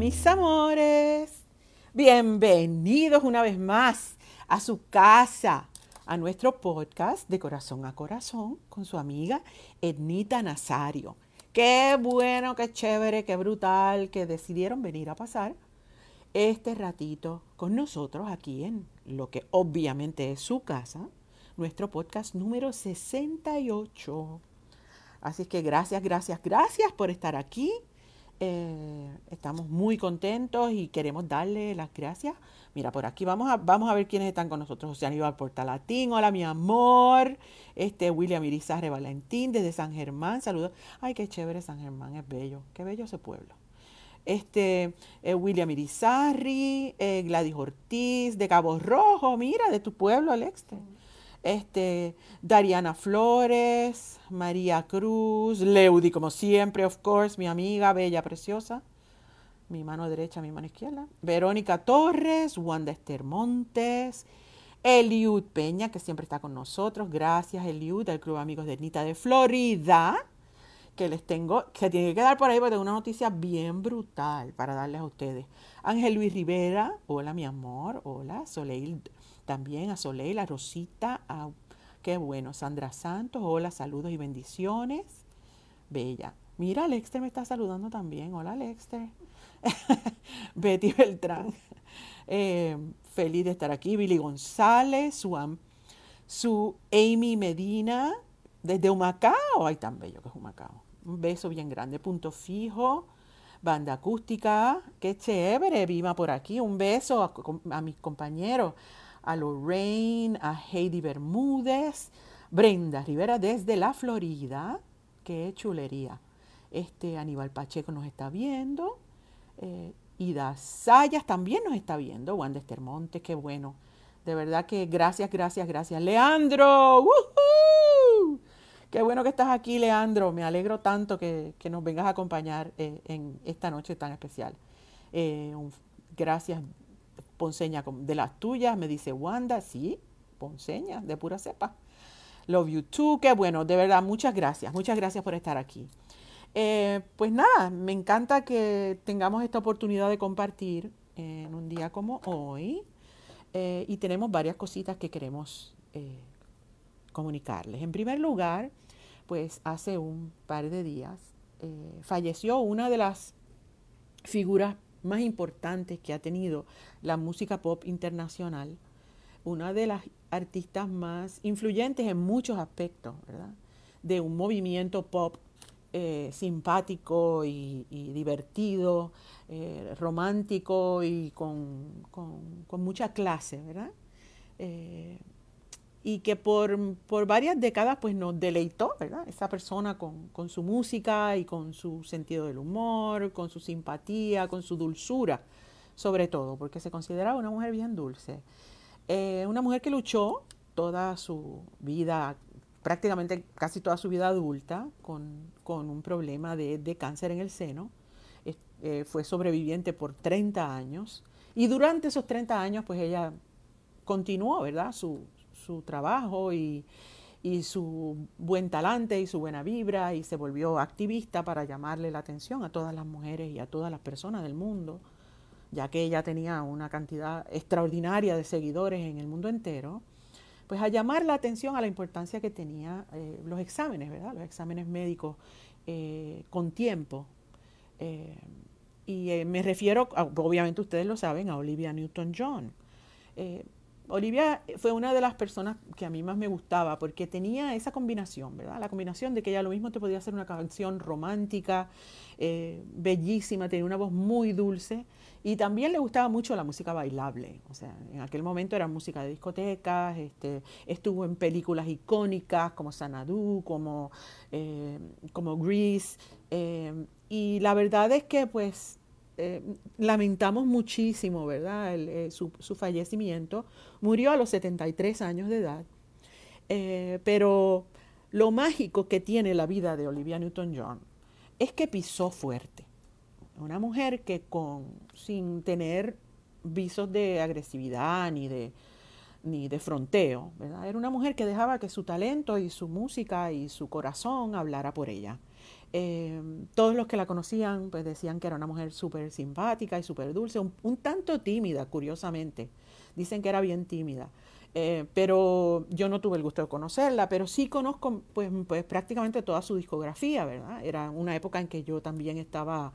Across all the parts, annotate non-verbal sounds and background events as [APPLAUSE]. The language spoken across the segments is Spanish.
Mis amores, bienvenidos una vez más a su casa, a nuestro podcast de corazón a corazón con su amiga Ednita Nazario. Qué bueno, qué chévere, qué brutal que decidieron venir a pasar este ratito con nosotros aquí en lo que obviamente es su casa, nuestro podcast número 68. Así que gracias, gracias, gracias por estar aquí. Eh, estamos muy contentos y queremos darle las gracias. Mira, por aquí vamos a, vamos a ver quiénes están con nosotros. José Aníbal Portalatín, hola mi amor. Este William Irizarre Valentín desde San Germán, saludos. Ay, qué chévere San Germán, es bello, qué bello ese pueblo. Este eh, William Irizarri, eh, Gladys Ortiz, de Cabo Rojo, mira, de tu pueblo, Alexte este, Dariana Flores, María Cruz, Leudi, como siempre, of course, mi amiga, bella, preciosa, mi mano derecha, mi mano izquierda, Verónica Torres, Wanda Esther Montes, Eliud Peña, que siempre está con nosotros, gracias Eliud, del Club Amigos de Nita de Florida, que les tengo, que tiene que quedar por ahí porque tengo una noticia bien brutal para darles a ustedes. Ángel Luis Rivera, hola mi amor, hola, Soleil también a Soleil, a Rosita, qué bueno, Sandra Santos, hola, saludos y bendiciones. Bella. Mira, Alexter me está saludando también. Hola, Alexter. [LAUGHS] Betty Beltrán. [LAUGHS] Eh, feliz de estar aquí. Billy González, su, su Amy Medina, desde Humacao. Ay, tan bello que es Humacao. Un beso bien grande. Punto fijo. Banda acústica. Qué chévere. Viva por aquí. Un beso a, mis compañeros a Lorraine, a Heidi Bermúdez, Brenda Rivera desde la Florida, qué chulería. Este Aníbal Pacheco nos está viendo, eh, Ida Sayas también nos está viendo, Wanda Estermonte, qué bueno. De verdad que gracias, gracias, gracias. Leandro, qué bueno que estás aquí, Leandro. Me alegro tanto que, nos vengas a acompañar eh, en esta noche tan especial. Eh, gracias ponceña de las tuyas, me dice Wanda, sí, ponceña de pura cepa. Love you too, qué bueno, de verdad, muchas gracias, muchas gracias por estar aquí. Eh, pues nada, me encanta que tengamos esta oportunidad de compartir en un día como hoy y tenemos varias cositas que queremos comunicarles. En primer lugar, pues hace un par de días falleció una de las figuras más importantes que ha tenido la música pop internacional, una de las artistas más influyentes en muchos aspectos, ¿verdad? De un movimiento pop eh, simpático y, divertido, eh, romántico y con, mucha clase, ¿verdad? Y que por, varias décadas pues nos deleitó, ¿verdad? Esa persona con, su música y con su sentido del humor, con su simpatía, con su dulzura, sobre todo, porque se consideraba una mujer bien dulce. Eh, una mujer que luchó toda su vida, prácticamente casi toda su vida adulta, con, un problema de, cáncer en el seno. Eh, fue sobreviviente por 30 años y durante esos 30 años pues ella continuó, ¿verdad? Su, su trabajo y, su buen talante y su buena vibra y se volvió activista para llamarle la atención a todas las mujeres y a todas las personas del mundo, ya que ella tenía una cantidad extraordinaria de seguidores en el mundo entero, pues a llamar la atención a la importancia que tenía eh, los exámenes, ¿verdad? Los exámenes médicos eh, con tiempo. Eh, y me refiero, obviamente ustedes lo saben, a Olivia Newton-John. Olivia fue una de las personas que a mí más me gustaba porque tenía esa combinación, ¿verdad? La combinación de que ella lo mismo te podía hacer una canción romántica, eh, bellísima, tenía una voz muy dulce y también le gustaba mucho la música bailable. O sea, en aquel momento era música de discotecas, este, estuvo en películas icónicas como Sanadu, como, eh, como Grease. Eh, y la verdad es que pues eh, lamentamos muchísimo, ¿verdad? Eh, su, fallecimiento. Murió a los 73 años de edad. Eh, pero lo mágico que tiene la vida de Olivia Newton-John es que pisó fuerte. Una mujer que con, sin tener visos de agresividad ni de, ni de fronteo. Era una mujer que dejaba que su talento y su música y su corazón hablara por ella. Eh, todos los que la conocían pues decían que era una mujer súper simpática y súper dulce, un, un, tanto tímida, curiosamente. Dicen que era bien tímida. Eh, pero yo no tuve el gusto de conocerla, pero sí conozco pues, pues prácticamente toda su discografía, ¿verdad? Era una época en que yo también estaba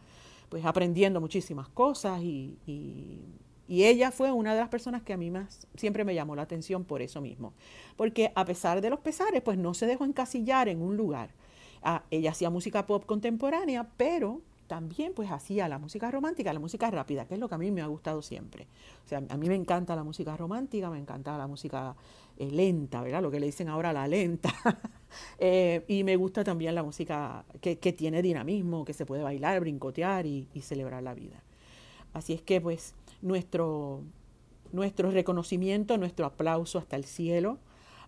pues aprendiendo muchísimas cosas y, y, y, ella fue una de las personas que a mí más siempre me llamó la atención por eso mismo, porque a pesar de los pesares, pues no se dejó encasillar en un lugar. Ella hacía música pop contemporánea, pero también pues hacía la música romántica, la música rápida, que es lo que a mí me ha gustado siempre. O sea, a mí me encanta la música romántica, me encanta la música eh, lenta, ¿verdad? Lo que le dicen ahora la lenta. [LAUGHS] eh, y me gusta también la música que, tiene dinamismo, que se puede bailar, brincotear y, celebrar la vida. Así es que pues nuestro, nuestro reconocimiento, nuestro aplauso hasta el cielo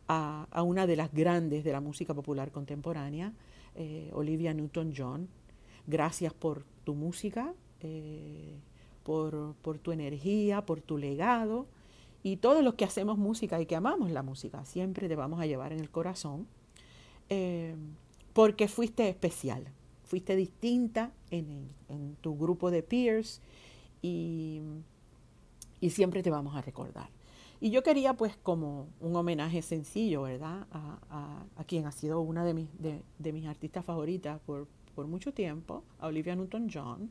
a una de las grandes de la música popular contemporánea, eh, Olivia Newton-John, Gracias por tu música, eh, por, tu energía, por tu legado. Y todos los que hacemos música y que amamos la música, siempre te vamos a llevar en el corazón, eh, porque fuiste especial, fuiste distinta en, tu grupo de peers y, siempre te vamos a recordar. Y yo quería pues como un homenaje sencillo, ¿verdad? A, a, quien ha sido una de mis, de, de mis artistas favoritas por, por mucho tiempo, a Olivia Newton-John,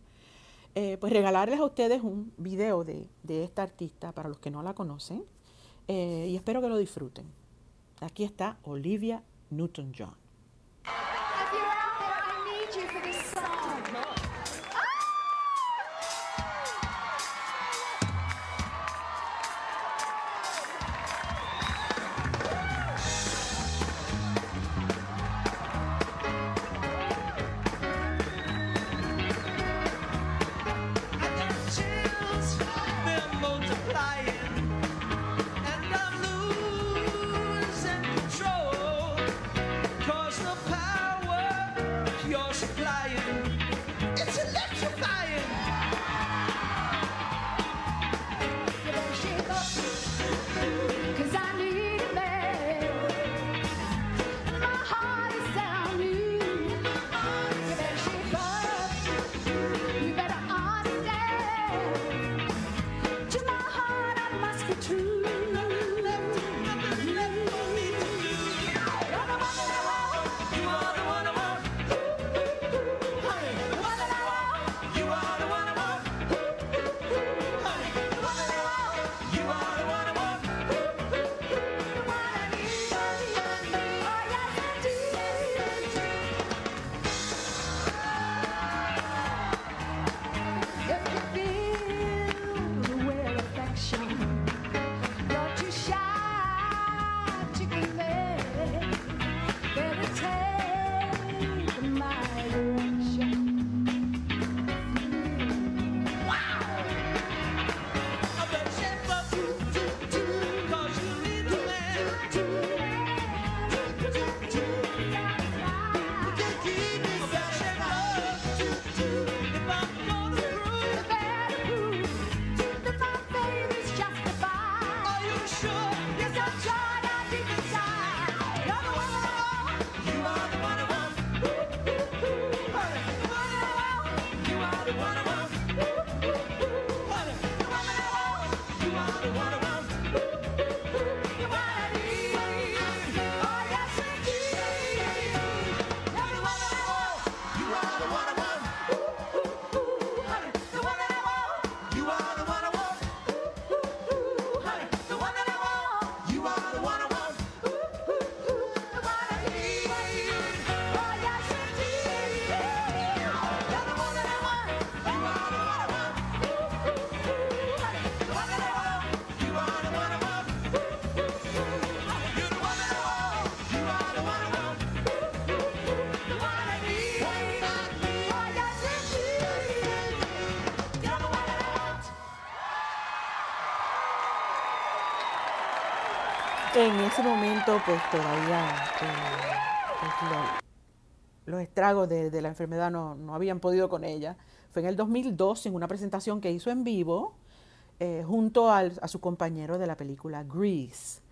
eh, pues regalarles a ustedes un video de, de, esta artista para los que no la conocen eh, y espero que lo disfruten. Aquí está Olivia Newton-John. En ese momento, pues todavía eh, pues, lo, los estragos de, la enfermedad no, no, habían podido con ella. Fue en el 2002, en una presentación que hizo en vivo, eh, junto al, a su compañero de la película Grease,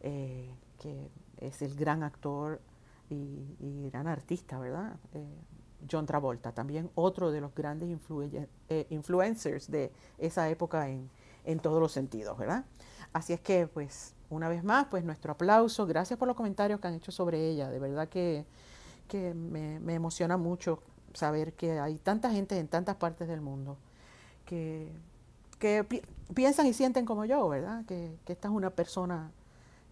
eh, que es el gran actor y, y gran artista, ¿verdad? John Travolta, también otro de los grandes influencers de esa época en, en todos los sentidos, ¿verdad? Así es que, pues, una vez más, pues nuestro aplauso. Gracias por los comentarios que han hecho sobre ella. De verdad que, me, emociona mucho saber que hay tanta gente en tantas partes del mundo que, piensan y sienten como yo, ¿verdad? Que, esta es una persona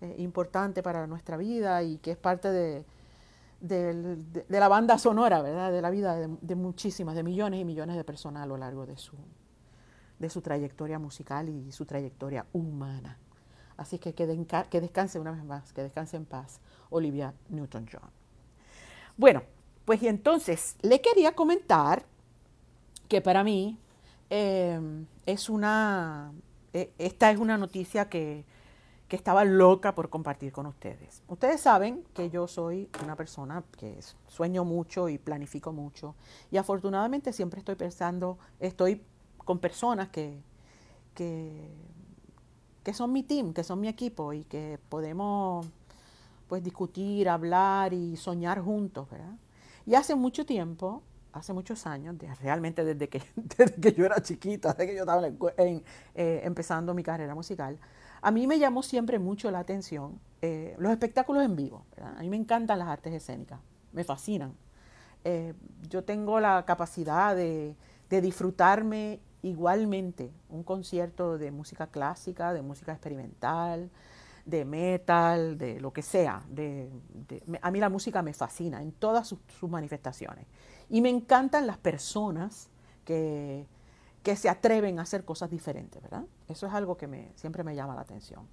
eh, importante para nuestra vida y que es parte de, la banda sonora, ¿verdad? De la vida de, de, muchísimas, de millones y millones de personas a lo largo de su, de su trayectoria musical y su trayectoria humana. Así que que, descanse una vez más, que descanse en paz Olivia Newton-John. Bueno, pues y entonces le quería comentar que para mí em, es una, e, esta es una noticia que, que, estaba loca por compartir con ustedes. Ustedes saben que yo soy una persona que sueño mucho y planifico mucho y afortunadamente siempre estoy pensando, estoy con personas que, que que son mi team, que son mi equipo y que podemos pues discutir, hablar y soñar juntos, ¿verdad? Y hace mucho tiempo, hace muchos años, realmente desde que, [LAUGHS] que yo era chiquita, desde que yo estaba en, eh, empezando mi carrera musical, a mí me llamó siempre mucho la atención eh, los espectáculos en vivo. A mí me encantan las artes escénicas, me fascinan. Eh, yo tengo la capacidad de, de disfrutarme igualmente un concierto de música clásica, de música experimental, de metal, de lo que sea. De, a mí la música me fascina en todas sus, manifestaciones. Y me encantan las personas que, que, se atreven a hacer cosas diferentes, ¿verdad? Eso es algo que me, siempre me llama la atención.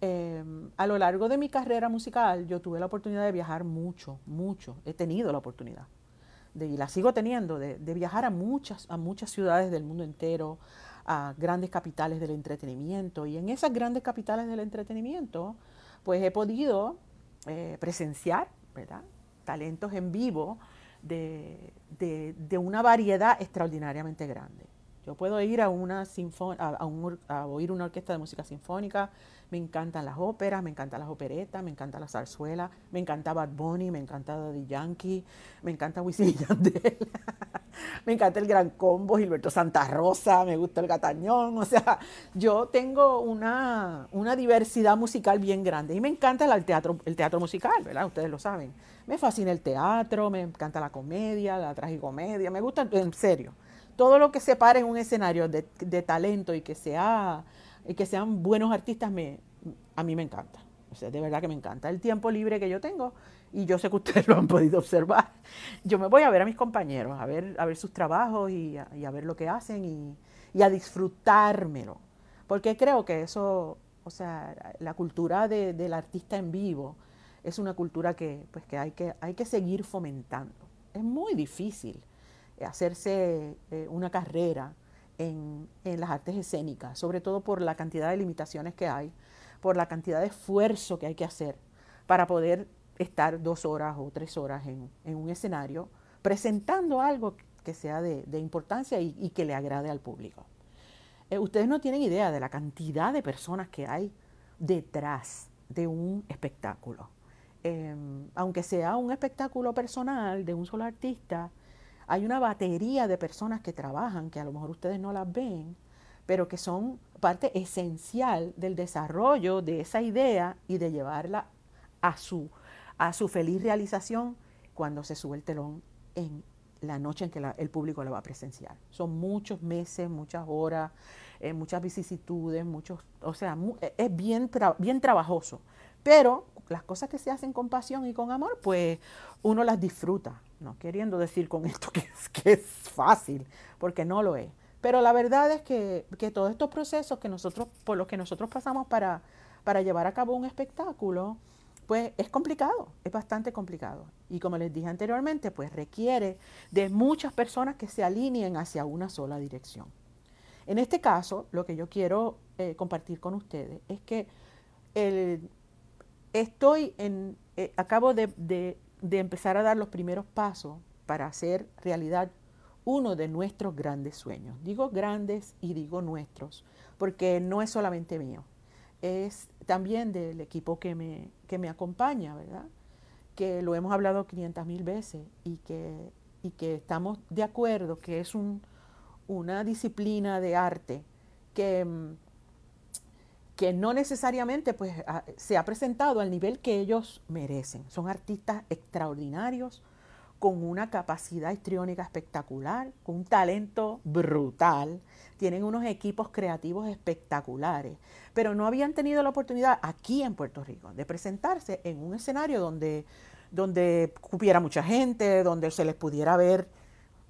Em, a lo largo de mi carrera musical yo tuve la oportunidad de viajar mucho, mucho. He tenido la oportunidad y la sigo teniendo, de, viajar a muchas, a muchas ciudades del mundo entero, a grandes capitales del entretenimiento. Y en esas grandes capitales del entretenimiento, pues he podido eh, presenciar. Talentos en vivo de, de, una variedad extraordinariamente grande. Yo puedo ir a, una a, a oír una orquesta de música sinfónica, me encantan las óperas, me encantan las operetas, me encanta la zarzuela, me encanta Bad Bunny, me encanta Daddy Yankee, me encanta Wisin Yandel, [LAUGHS] me encanta el Gran Combo, Gilberto Santa Rosa, me gusta el Gatañón, o sea, yo tengo una, una diversidad musical bien grande y me encanta el teatro, el teatro musical, ¿verdad? Ustedes lo saben. Me fascina el teatro, me encanta la comedia, la tragicomedia, me gusta, en serio, todo lo que se pare en un escenario de, de talento y que sea y que sean buenos artistas, me, a mí me encanta. O sea, de verdad que me encanta. El tiempo libre que yo tengo, y yo sé que [LAUGHS] ustedes lo han podido observar, yo me voy a ver a mis compañeros, a ver, a ver sus trabajos y a, ver lo que hacen y, a disfrutármelo. Porque creo que eso, o sea, la cultura del artista en vivo es una cultura que, pues, que, hay, que hay que seguir fomentando. Es muy difícil hacerse eh, una carrera en, las artes escénicas, sobre todo por la cantidad de limitaciones que hay, por la cantidad de esfuerzo que hay que hacer para poder estar dos horas o tres horas en, un escenario presentando algo que sea de, importancia y, que le agrade al público. Eh, ustedes no tienen idea de la cantidad de personas que hay detrás de un espectáculo. Em, aunque sea un espectáculo personal de un solo artista, hay una batería de personas que trabajan, que a lo mejor ustedes no las ven, pero que son parte esencial del desarrollo de esa idea y de llevarla a su, a su feliz realización cuando se sube el telón en la noche en que el público la va a presenciar. Son muchos meses, muchas horas, eh, muchas vicisitudes, muchos, o sea, e, es bien, bien trabajoso. Pero las cosas que se hacen con pasión y con amor, pues uno las disfruta. No queriendo decir con esto [LAUGHS] que es, que fácil, porque no lo es. Pero la verdad es que, todos estos procesos que nosotros, por los que nosotros pasamos para, para llevar a cabo un espectáculo, pues es complicado, es bastante complicado. Y como les dije anteriormente, pues requiere de muchas personas que se alineen hacia una sola dirección. En este caso, lo que yo quiero eh, compartir con ustedes es que estoy en, eh, acabo de empezar a dar los primeros pasos para hacer realidad uno de nuestros grandes sueños. Digo grandes y digo nuestros, porque no es solamente mío, es también del equipo que me, que me acompaña, ¿verdad? Que lo hemos hablado 500 mil veces y que, y que estamos de acuerdo que es una disciplina de arte que, mm, que no necesariamente pues, se ha presentado al nivel que ellos merecen. Son artistas extraordinarios, con una capacidad histriónica espectacular, con un talento brutal, tienen unos equipos creativos espectaculares, pero no habían tenido la oportunidad aquí en Puerto Rico de presentarse en un escenario donde, donde cupiera mucha gente, donde se les pudiera ver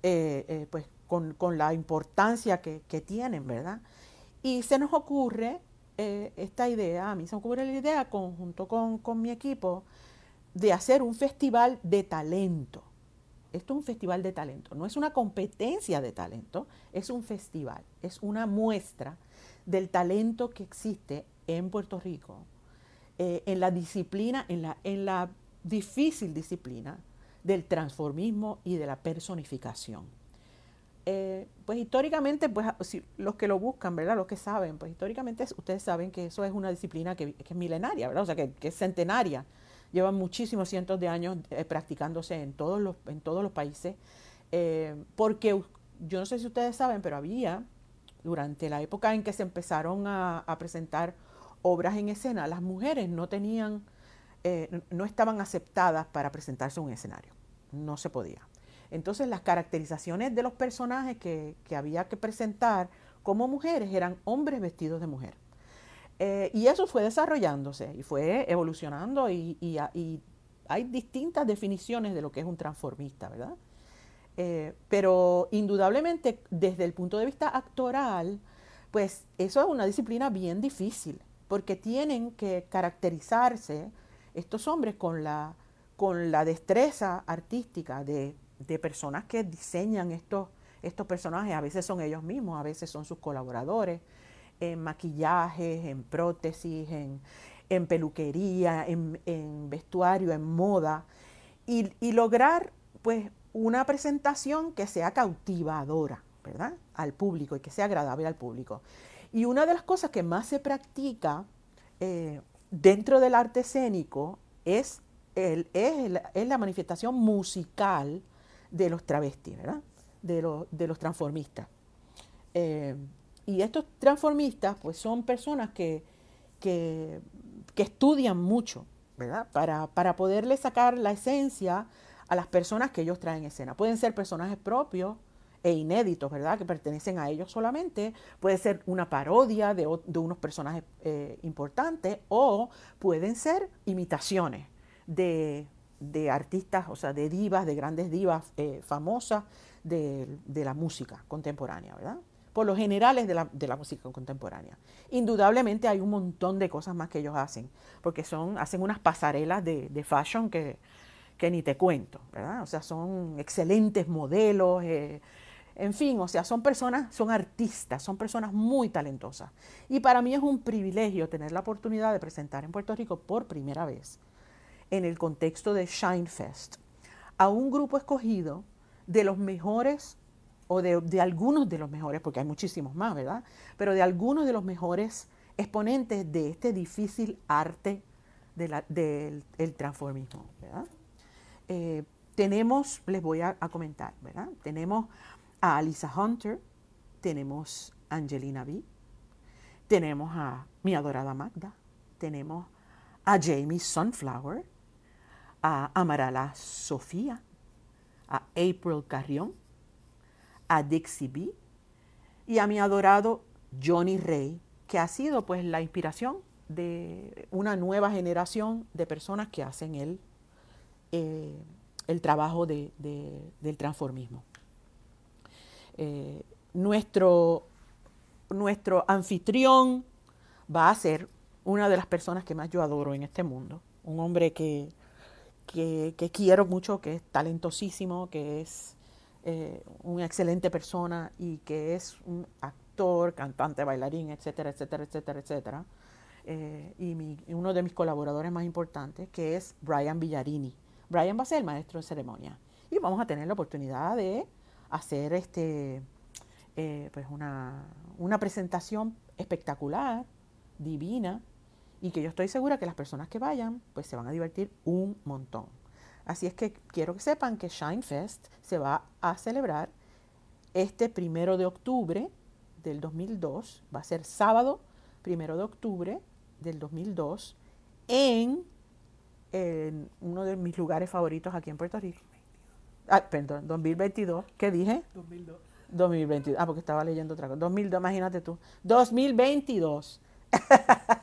eh, eh, pues, con, la importancia que, tienen, ¿verdad? Y se nos ocurre eh, esta idea, a mí se me ocurre la idea, conjunto con, con mi equipo, de hacer un festival de talento. Esto es un festival de talento, no es una competencia de talento, es un festival, es una muestra del talento que existe en Puerto Rico, eh, en la disciplina, en la, en la difícil disciplina del transformismo y de la personificación. Eh, pues históricamente, pues los que lo buscan, ¿verdad? Los que saben, pues históricamente ustedes saben que eso es una disciplina que, es milenaria, ¿verdad? O sea, que es centenaria llevan muchísimos cientos de años eh, practicándose en todos los, en todos los países, eh, porque yo no sé si ustedes saben, pero había, durante la época en que se empezaron a, presentar obras en escena, las mujeres no tenían, eh, no estaban aceptadas para presentarse en un escenario, no se podía. Entonces las caracterizaciones de los personajes que, que había que presentar como mujeres eran hombres vestidos de mujer. Eh, y eso fue desarrollándose y fue evolucionando y, hay distintas definiciones de lo que es un transformista, ¿verdad? Eh, pero indudablemente desde el punto de vista actoral, pues eso es una disciplina bien difícil, porque tienen que caracterizarse estos hombres con la, con la destreza artística de, de personas que diseñan estos, estos personajes, a veces son ellos mismos, a veces son sus colaboradores, en maquillajes, en prótesis, en, peluquería, en, vestuario, en moda, y, lograr pues una presentación que sea cautivadora, ¿verdad? Al público y que sea agradable al público. Y una de las cosas que más se practica eh, dentro del arte escénico es, el, es, la manifestación musical de los travestis, ¿verdad? De, de los transformistas. Eh, y estos transformistas, pues son personas que, que, estudian mucho, ¿verdad? Para, para poderle sacar la esencia a las personas que ellos traen en escena. Pueden ser personajes propios e inéditos, ¿verdad? Que pertenecen a ellos solamente. Puede ser una parodia de, unos personajes eh, importantes o pueden ser imitaciones de, artistas, o sea, de divas, de grandes divas eh, famosas de, de la música contemporánea, ¿verdad? por lo generales de la, de la, música contemporánea. Indudablemente hay un montón de cosas más que ellos hacen, porque son, hacen unas pasarelas de, fashion que, ni te cuento, ¿verdad? O sea, son excelentes modelos, eh, en fin, o sea, son personas, son artistas, son personas muy talentosas. Y para mí es un privilegio tener la oportunidad de presentar en Puerto Rico por primera vez, en el contexto de Shine Fest, a un grupo escogido de los mejores o de, algunos de los mejores, porque hay muchísimos más, ¿verdad? Pero de algunos de los mejores exponentes de este difícil arte del transformismo, ¿verdad? Eh, tenemos, les voy a, comentar, ¿verdad? Tenemos a Alisa Hunter, tenemos a Angelina B, tenemos a mi adorada Magda, tenemos a Jamie Sunflower, a Amarala Sofía, a April Carrión, a Dixie B y a mi adorado Johnny Ray, que ha sido pues la inspiración de una nueva generación de personas que hacen el, eh, el trabajo de, del transformismo. Eh, nuestro, nuestro anfitrión va a ser una de las personas que más yo adoro en este mundo, un hombre que, que, que quiero mucho, que es talentosísimo, que es eh, una excelente persona y que es un actor, cantante, bailarín, etcétera, etcétera, etcétera, etcétera. Eh, y, uno de mis colaboradores más importantes, que es Brian Villarini. Brian va a ser el maestro de ceremonia. Y vamos a tener la oportunidad de hacer este, eh, pues una, una presentación espectacular, divina, y que yo estoy segura que las personas que vayan, pues se van a divertir un montón. Así es que quiero que sepan que Shine Fest se va a celebrar este primero de octubre del 2002, va a ser sábado primero de octubre del 2002 en, en uno de mis lugares favoritos aquí en Puerto Rico. Ah, perdón, 2022. ¿Qué dije? 2002. 2022. Ah, porque estaba leyendo otra cosa. 2002, imagínate tú. 2022. [LAUGHS]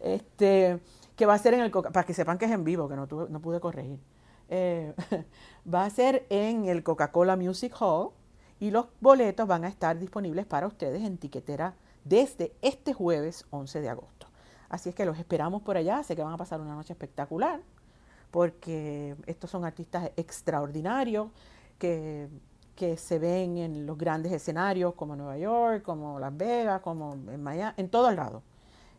este, que va a ser en el Coca, para que sepan que es en vivo, que no, tuve- no pude corregir. Eh, [LAUGHS] va a ser en el Coca-Cola Music Hall y los boletos van a estar disponibles para ustedes en tiquetera desde este jueves 11 de agosto. Así es que los esperamos por allá, sé que van a pasar una noche espectacular porque estos son artistas extraordinarios que, que se ven en los grandes escenarios como Nueva York, como Las Vegas, como en Miami, en todo el lado,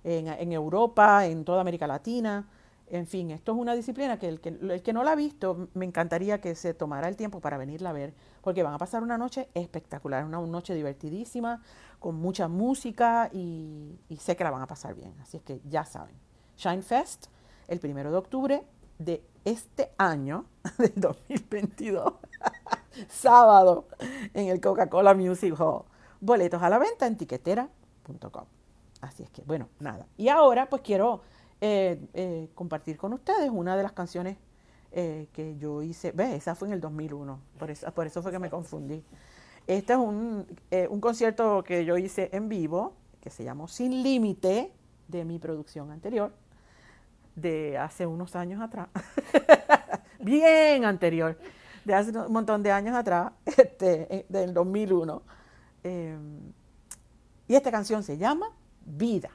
en, en Europa, en toda América Latina. En fin, esto es una disciplina que el, que el que no la ha visto, me encantaría que se tomara el tiempo para venirla a ver, porque van a pasar una noche espectacular, una noche divertidísima, con mucha música y, y sé que la van a pasar bien. Así es que ya saben, Shine Fest, el primero de octubre de este año, [LAUGHS] del 2022, [LAUGHS] sábado, en el Coca-Cola Music Hall. Boletos a la venta en tiquetera.com. Así es que, bueno, nada. Y ahora, pues quiero eh, eh, compartir con ustedes una de las canciones eh, que yo hice. Ve, esa fue en el 2001, por eso, por eso fue que me confundí. Este es un, un concierto que yo hice en vivo, que se llamó Sin Límite, de mi producción anterior, de hace unos años atrás. [LAUGHS] Bien anterior, de hace un montón de años atrás, [LAUGHS] este, del 2001. Eh, y esta canción se llama. Vida,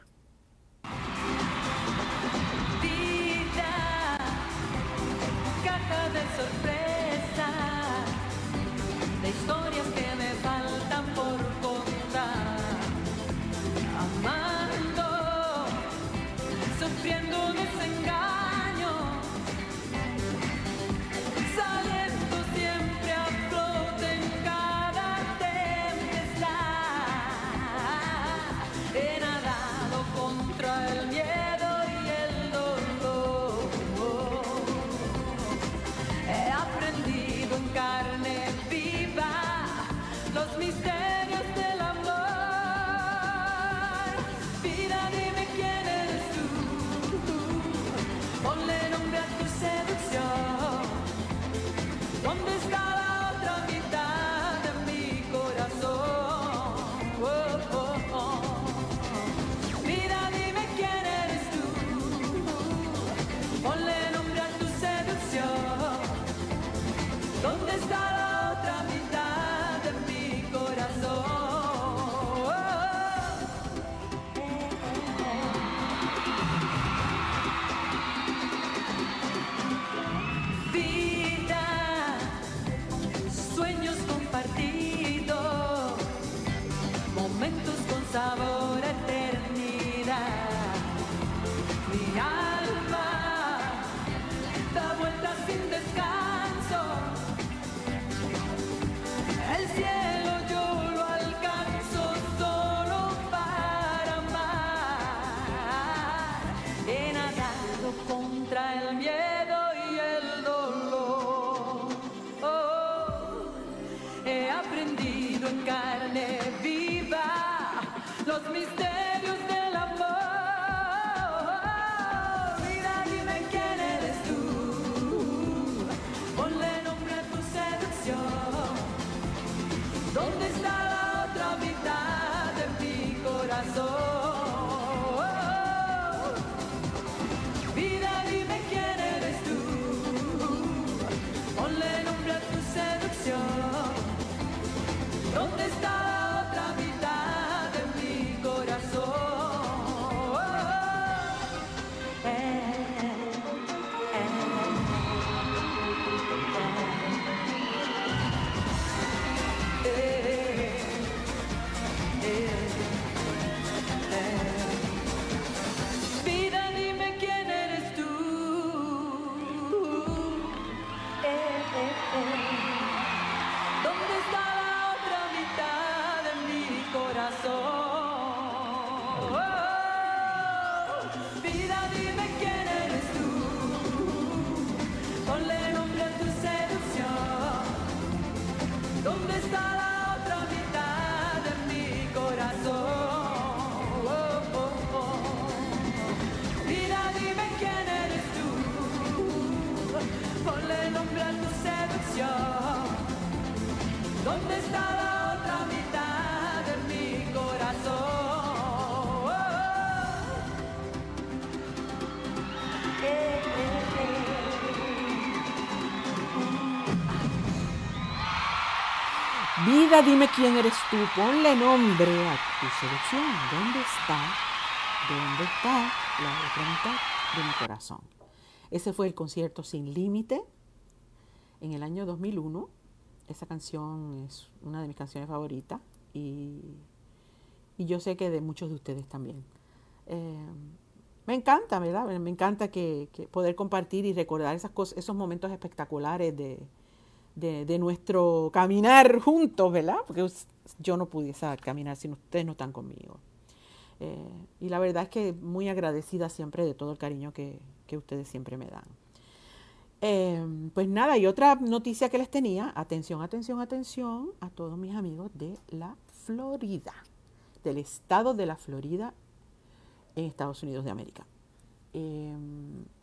Vida, dime quién eres tú. Ponle nombre a tu selección. ¿Dónde está? ¿Dónde está la otra mitad de mi corazón? Ese fue el concierto Sin Límite en el año 2001. Esa canción es una de mis canciones favoritas y, yo sé que de muchos de ustedes también. Eh, me encanta, ¿verdad? Me encanta poder compartir y recordar esos momentos espectaculares de, de, nuestro caminar juntos, ¿verdad? Porque yo no pudiese caminar si ustedes no están conmigo. Eh, y la verdad es que muy agradecida siempre de todo el cariño que, que ustedes siempre me dan. Eh, pues nada, y otra noticia que les tenía, atención, atención, atención a todos mis amigos de la Florida, del estado de la Florida en Estados Unidos de América. Eh,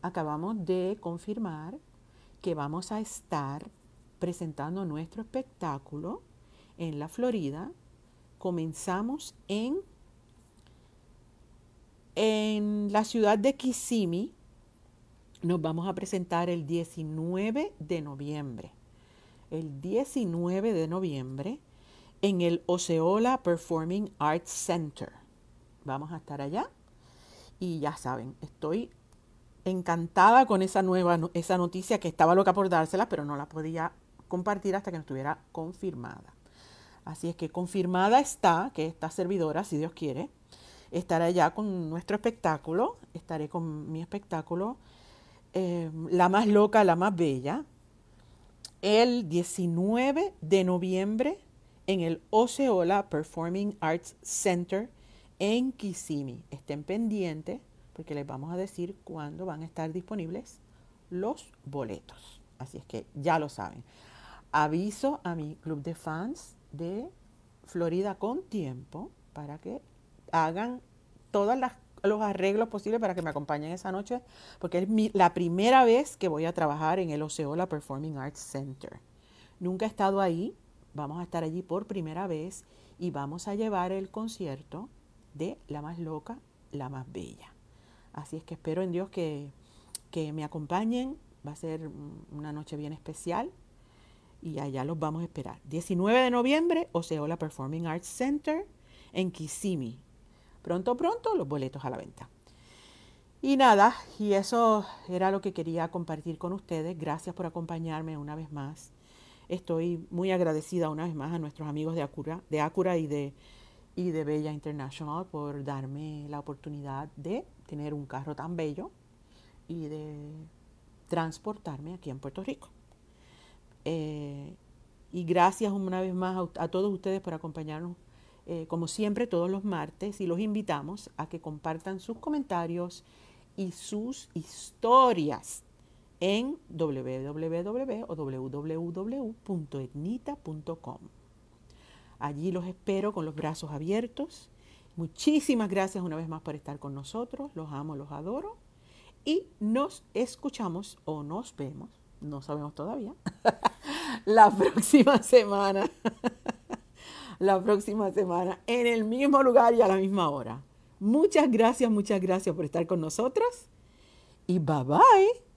acabamos de confirmar que vamos a estar presentando nuestro espectáculo en la Florida. Comenzamos en, en la ciudad de Kissimmee. Nos vamos a presentar el 19 de noviembre. El 19 de noviembre en el Osceola Performing Arts Center. Vamos a estar allá. Y ya saben, estoy encantada con esa nueva esa noticia que estaba loca por dársela, pero no la podía compartir hasta que no estuviera confirmada. Así es que confirmada está que esta servidora, si Dios quiere, estará allá con nuestro espectáculo. Estaré con mi espectáculo, eh, La más loca, la más bella, el 19 de noviembre en el Osceola Performing Arts Center en Kissimmee. Estén pendientes porque les vamos a decir cuándo van a estar disponibles los boletos. Así es que ya lo saben. Aviso a mi club de fans de Florida con tiempo para que hagan todos los arreglos posibles para que me acompañen esa noche, porque es mi- la primera vez que voy a trabajar en el Osceola Performing Arts Center. Nunca he estado ahí, vamos a estar allí por primera vez y vamos a llevar el concierto de La más loca, la más bella. Así es que espero en Dios que, me acompañen, va a ser una noche bien especial y allá los vamos a esperar. 19 de noviembre, Osceola Performing Arts Center en Kissimmee. Pronto, pronto, los boletos a la venta. Y nada, y eso era lo que quería compartir con ustedes. Gracias por acompañarme una vez más. Estoy muy agradecida una vez más a nuestros amigos de Acura, de Acura y de, y de Bella International por darme la oportunidad de tener un carro tan bello y de transportarme aquí en Puerto Rico. Eh, y gracias una vez más a, todos ustedes por acompañarnos, eh, como siempre, todos los martes. Y los invitamos a que compartan sus comentarios y sus historias en www www.etnita.com. Allí los espero con los brazos abiertos. Muchísimas gracias una vez más por estar con nosotros. Los amo, los adoro. Y nos escuchamos o nos vemos, no sabemos todavía, [LAUGHS] la próxima semana. [LAUGHS] la próxima semana en el mismo lugar y a la misma hora. Muchas gracias, muchas gracias por estar con nosotros. Y bye bye.